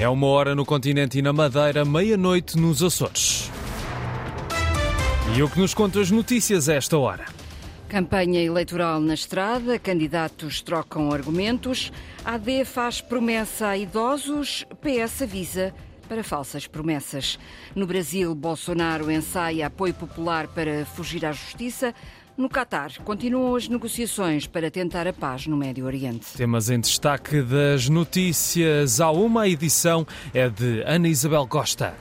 É uma hora no continente e na Madeira, meia-noite nos Açores. E o que nos conta as notícias a esta hora? Campanha eleitoral na estrada, candidatos trocam argumentos, AD faz promessa a idosos, PS avisa para falsas promessas. No Brasil, Bolsonaro ensaia apoio popular para fugir à justiça. No Catar, continuam as negociações para tentar a paz no Médio Oriente. Temas em destaque das notícias. Há uma edição é de Ana Isabel Costa.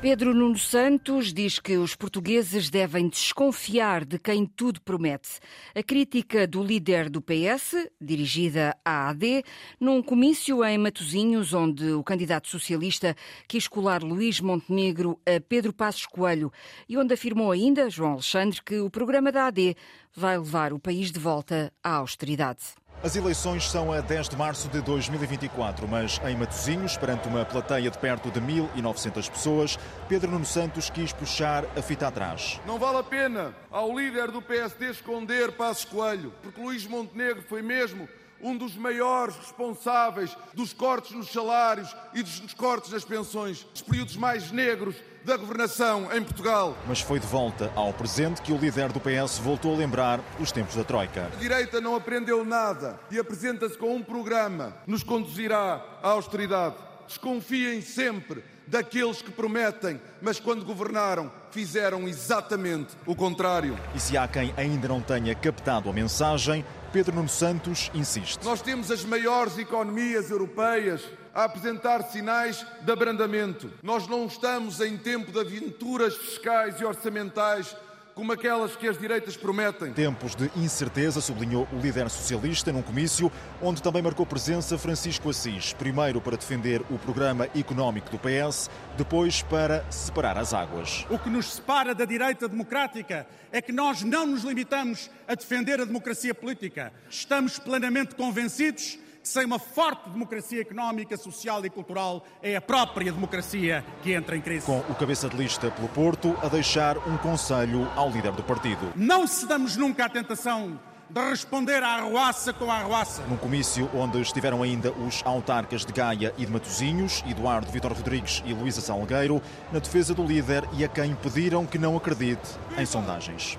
Pedro Nuno Santos diz que os portugueses devem desconfiar de quem tudo promete. A crítica do líder do PS, dirigida à AD, num comício em Matosinhos, onde o candidato socialista quis colar Luís Montenegro a Pedro Passos Coelho e onde afirmou ainda, João Alexandre, que o programa da AD vai levar o país de volta à austeridade. As eleições são a 10 de março de 2024, mas em Matosinhos, perante uma plateia de perto de 1.900 pessoas, Pedro Nuno Santos quis puxar a fita atrás. Não vale a pena ao líder do PSD esconder Passos Coelho, porque Luís Montenegro foi mesmo um dos maiores responsáveis dos cortes nos salários e dos cortes nas pensões, dos períodos mais negros da governação em Portugal. Mas foi de volta ao presente que o líder do PS voltou a lembrar os tempos da Troika. A direita não aprendeu nada e apresenta-se com um programa que nos conduzirá à austeridade. Desconfiem sempre daqueles que prometem, mas quando governaram fizeram exatamente o contrário. E se há quem ainda não tenha captado a mensagem, Pedro Nuno Santos insiste. Nós temos as maiores economias europeias a apresentar sinais de abrandamento. Nós não estamos em tempo de aventuras fiscais e orçamentais como aquelas que as direitas prometem. Tempos de incerteza, sublinhou o líder socialista num comício onde também marcou presença Francisco Assis, primeiro para defender o programa económico do PS, depois para separar as águas. O que nos separa da direita democrática é que nós não nos limitamos a defender a democracia política. Estamos plenamente convencidos que sem uma forte democracia económica, social e cultural é a própria democracia que entra em crise. Com o cabeça de lista pelo Porto a deixar um conselho ao líder do partido. Não cedamos nunca à tentação de responder à arruaça com a arruaça. Num comício onde estiveram ainda os autarcas de Gaia e de Matosinhos, Eduardo Vitor Rodrigues e Luísa Salgueiro, na defesa do líder e a quem pediram que não acredite em sondagens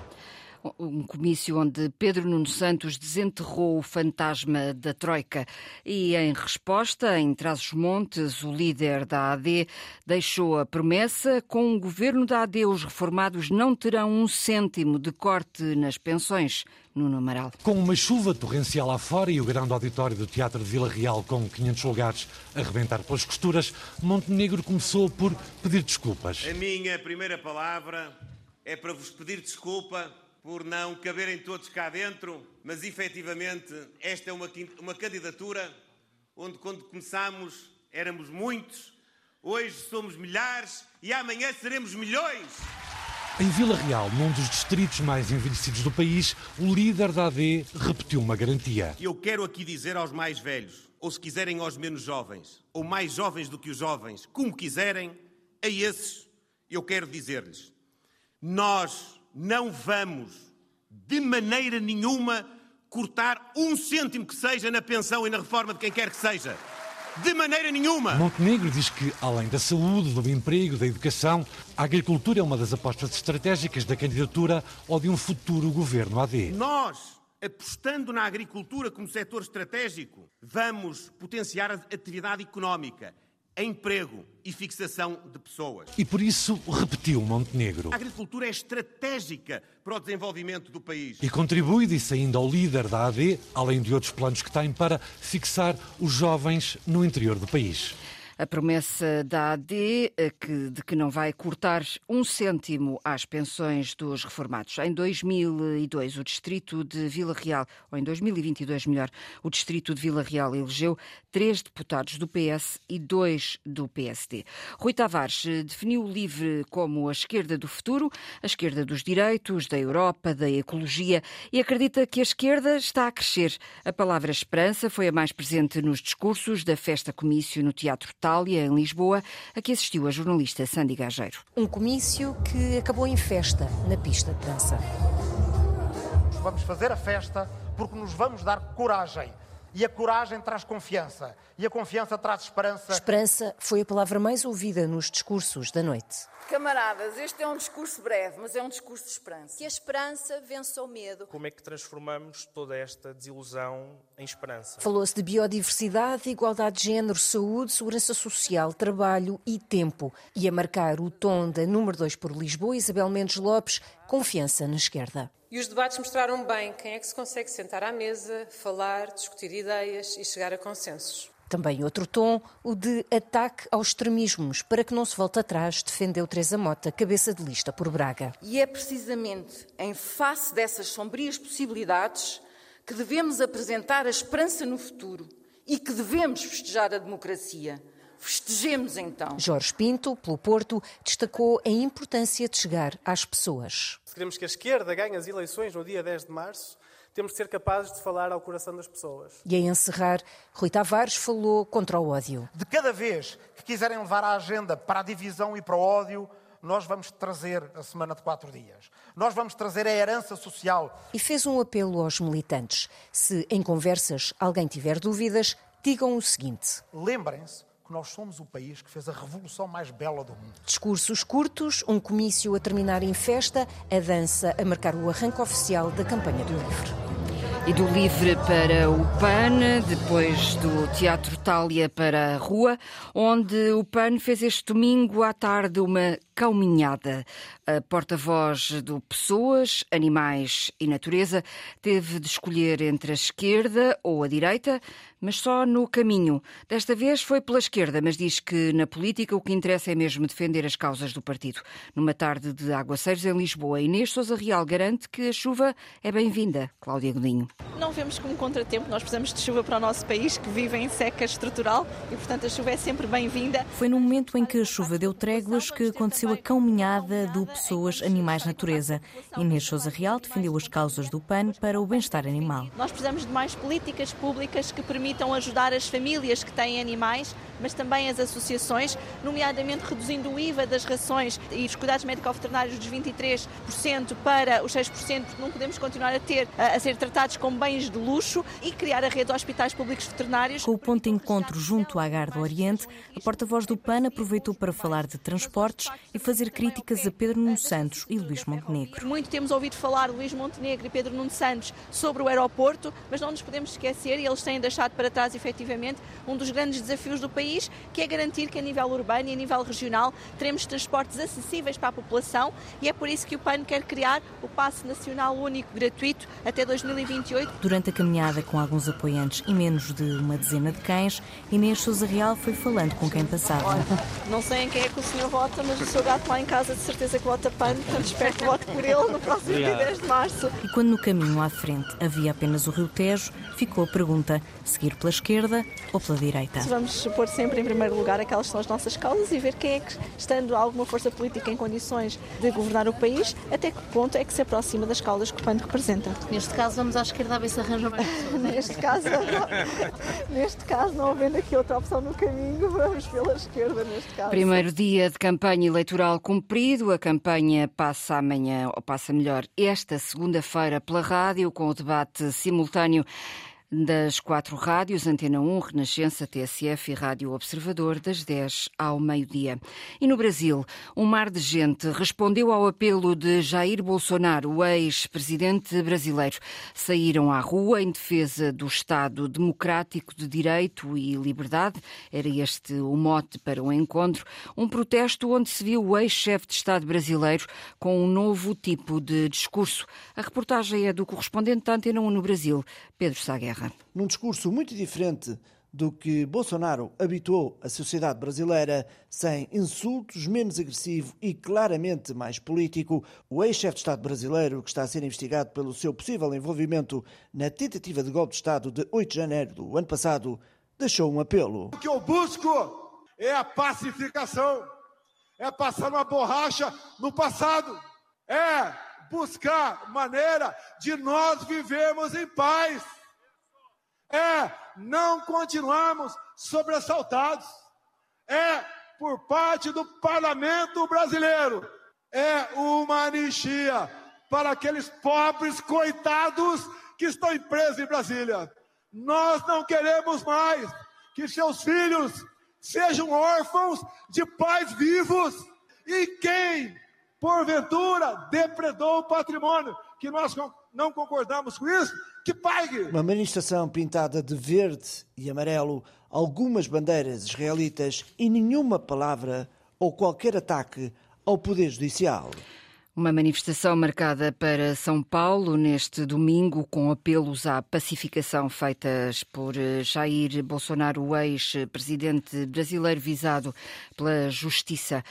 um comício onde Pedro Nuno Santos desenterrou o fantasma da Troika. E em resposta, em Trás-os-Montes, o líder da AD deixou a promessa: com o governo da AD, os reformados não terão um cêntimo de corte nas pensões. Nuno Amaral. Com uma chuva torrencial lá fora e o grande auditório do Teatro de Vila Real com 500 lugares a rebentar pelas costuras, Montenegro começou por pedir desculpas. A minha primeira palavra é para vos pedir desculpa por não caberem todos cá dentro, mas efetivamente esta é uma, uma candidatura onde, quando começámos, éramos muitos, hoje somos milhares e amanhã seremos milhões. Em Vila Real, num dos distritos mais envelhecidos do país, o líder da AD repetiu uma garantia. Eu quero aqui dizer aos mais velhos, ou se quiserem aos menos jovens, ou mais jovens do que os jovens, como quiserem, a esses eu quero dizer-lhes: nós não vamos, de maneira nenhuma, cortar um cêntimo que seja na pensão e na reforma de quem quer que seja. De maneira nenhuma! Montenegro diz que, além da saúde, do emprego, da educação, a agricultura é uma das apostas estratégicas da candidatura ou de um futuro governo AD. Nós, apostando na agricultura como setor estratégico, vamos potenciar a atividade económica emprego e fixação de pessoas. E por isso repetiu Montenegro. A agricultura é estratégica para o desenvolvimento do país. E contribui, disse ainda ao líder da AD, além de outros planos que tem para fixar os jovens no interior do país a promessa da AD eh, de que não vai cortar um cêntimo às pensões dos reformados. Em 2002, o distrito de Vila Real, ou em 2022, melhor, o distrito de Vila Real elegeu três deputados do PS e dois do PSD. Rui Tavares eh, definiu o LIVRE como a esquerda do futuro, a esquerda dos direitos, da Europa, da ecologia e acredita que a esquerda está a crescer. A palavra esperança foi a mais presente nos discursos da festa comício no Teatro Tal Itália, em Lisboa, a que assistiu a jornalista Sandy Gageiro. Um comício que acabou em festa na pista de dança. Vamos fazer a festa porque nos vamos dar coragem E a coragem traz confiança. E a confiança traz esperança. Esperança foi a palavra mais ouvida nos discursos da noite. Camaradas, este é um discurso breve, mas é um discurso de esperança. Que a esperança vença o medo. Como é que transformamos toda esta desilusão em esperança? Falou-se de biodiversidade, igualdade de género, saúde, segurança social, trabalho e tempo. E a marcar o tom da número 2 por Lisboa, Isabel Mendes Lopes, confiança na esquerda. E os debates mostraram bem quem é que se consegue sentar à mesa, falar, discutir ideias e chegar a consensos. Também outro tom, o de ataque aos extremismos, para que não se volte atrás, defendeu Teresa Mota, cabeça de lista por Braga. E é precisamente em face dessas sombrias possibilidades que devemos apresentar a esperança no futuro e que devemos festejar a democracia. Festejemos então. Jorge Pinto, pelo Porto, destacou a importância de chegar às pessoas. Se queremos que a esquerda ganhe as eleições no dia 10 de março, temos de ser capazes de falar ao coração das pessoas. E a encerrar, Rui Tavares falou contra o ódio. De cada vez que quiserem levar a agenda para a divisão e para o ódio, nós vamos trazer a semana de quatro dias. Nós vamos trazer a herança social. E fez um apelo aos militantes. Se em conversas alguém tiver dúvidas, digam o seguinte: lembrem-se nós somos o país que fez a revolução mais bela do mundo. Discursos curtos, um comício a terminar em festa, a dança a marcar o arranque oficial da campanha do Livre. E do Livre para o PAN, depois do Teatro Tália para a Rua, onde o PAN fez este domingo à tarde uma calminhada. A porta-voz do Pessoas, Animais e Natureza teve de escolher entre a esquerda ou a direita, mas só no caminho. Desta vez foi pela esquerda, mas diz que na política o que interessa é mesmo defender as causas do partido. Numa tarde de aguaceiros em Lisboa, Inês Sousa Real garante que a chuva é bem-vinda. Cláudia Godinho. Não vemos como contratempo, nós precisamos de chuva para o nosso país que vive em seca estrutural e, portanto, a chuva é sempre bem-vinda. Foi no momento em que a chuva deu tréguas que aconteceu a caminhada do Pessoas, Animais, Natureza. Inês Sousa Real defendeu as causas do PAN para o bem-estar animal. Nós precisamos de mais políticas públicas que permitam ajudar as famílias que têm animais mas também as associações, nomeadamente reduzindo o IVA das rações e os cuidados médico-veterinários dos 23% para os 6%, porque não podemos continuar a ter a ser tratados como bens de luxo e criar a rede de hospitais públicos veterinários. Com o ponto de encontro junto à Gar do Oriente, a porta-voz do PAN aproveitou para falar de transportes e fazer críticas a Pedro Nuno Santos e Luís Montenegro. Muito temos ouvido falar de Luís Montenegro e Pedro Nuno Santos sobre o aeroporto, mas não nos podemos esquecer, e eles têm deixado para trás efetivamente um dos grandes desafios do país que é garantir que a nível urbano e a nível regional teremos transportes acessíveis para a população e é por isso que o PAN quer criar o Passe Nacional Único Gratuito até 2028. Durante a caminhada com alguns apoiantes e menos de uma dezena de cães, Inês Sousa Real foi falando com quem passava. Olha, não sei em quem é que o senhor vota, mas o seu gato lá em casa de certeza que vota PAN, portanto espero que vote por ele no próximo dia 10 de março. E quando no caminho à frente havia apenas o Rio Tejo, ficou a pergunta, seguir pela esquerda ou pela direita? Vamos supor sempre em primeiro lugar aquelas são as nossas causas e ver quem é que, estando alguma força política em condições de governar o país, até que ponto é que se aproxima das causas que o PAN representa. Neste caso, vamos à esquerda a ver se arranja mais neste, caso, não, neste caso, não havendo aqui outra opção no caminho, vamos pela esquerda neste caso. Primeiro dia de campanha eleitoral cumprido, a campanha passa amanhã, ou passa melhor, esta segunda-feira pela rádio, com o debate simultâneo das quatro rádios, Antena 1, Renascença, TSF e Rádio Observador, das 10 ao meio-dia. E no Brasil, um mar de gente respondeu ao apelo de Jair Bolsonaro, o ex-presidente brasileiro. Saíram à rua em defesa do Estado democrático de direito e liberdade. Era este o mote para o encontro. Um protesto onde se viu o ex-chefe de Estado brasileiro com um novo tipo de discurso. A reportagem é do correspondente da Antena 1 no Brasil, Pedro Saguerra. Num discurso muito diferente do que Bolsonaro habituou a sociedade brasileira, sem insultos, menos agressivo e claramente mais político, o ex-chefe de Estado brasileiro, que está a ser investigado pelo seu possível envolvimento na tentativa de golpe de Estado de 8 de janeiro do ano passado, deixou um apelo. O que eu busco é a pacificação, é passar uma borracha no passado, é buscar maneira de nós vivermos em paz é não continuarmos sobressaltados, é por parte do parlamento brasileiro, é uma anistia para aqueles pobres coitados que estão presos em Brasília. Nós não queremos mais que seus filhos sejam órfãos de pais vivos. E quem, porventura, depredou o patrimônio, que nós não concordamos com isso, que pague. Uma manifestação pintada de verde e amarelo, algumas bandeiras israelitas e nenhuma palavra ou qualquer ataque ao Poder Judicial. Uma manifestação marcada para São Paulo neste domingo, com apelos à pacificação feitas por Jair Bolsonaro, o ex-presidente brasileiro visado pela Justiça.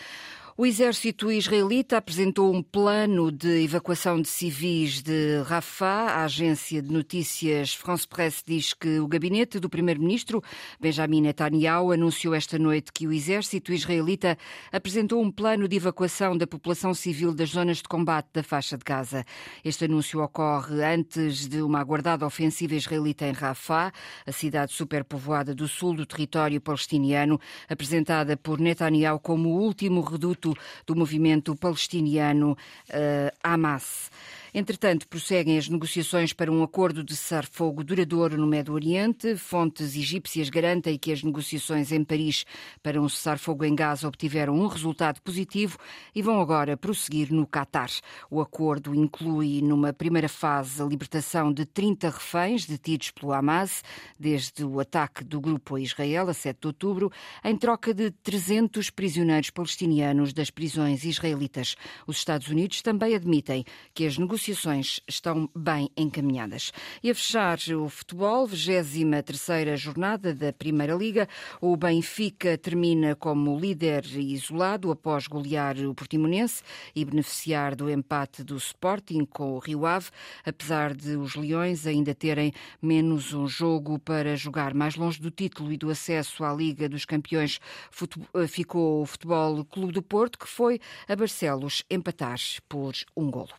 O exército israelita apresentou um plano de evacuação de civis de Rafah. A agência de notícias France Presse diz que o gabinete do primeiro-ministro Benjamin Netanyahu anunciou esta noite que o exército israelita apresentou um plano de evacuação da população civil das zonas de combate da faixa de Gaza. Este anúncio ocorre antes de uma aguardada ofensiva israelita em Rafah, a cidade superpovoada do sul do território palestiniano, apresentada por Netanyahu como o último reduto do movimento palestiniano uh, Hamas. Entretanto, prosseguem as negociações para um acordo de cessar-fogo duradouro no Médio Oriente. Fontes egípcias garantem que as negociações em Paris para um cessar-fogo em Gaza obtiveram um resultado positivo e vão agora prosseguir no Catar. O acordo inclui, numa primeira fase, a libertação de 30 reféns detidos pelo Hamas desde o ataque do grupo a Israel a 7 de outubro, em troca de 300 prisioneiros palestinianos das prisões israelitas. Os Estados Unidos também admitem que as negociações estão bem encaminhadas. E a fechar o futebol, 23 jornada da Primeira Liga, o Benfica termina como líder isolado após golear o Portimonense e beneficiar do empate do Sporting com o Rio Ave, apesar de os Leões ainda terem menos um jogo para jogar mais longe do título e do acesso à Liga dos Campeões. Ficou o Futebol Clube do Porto, que foi a Barcelos empatar por um golo.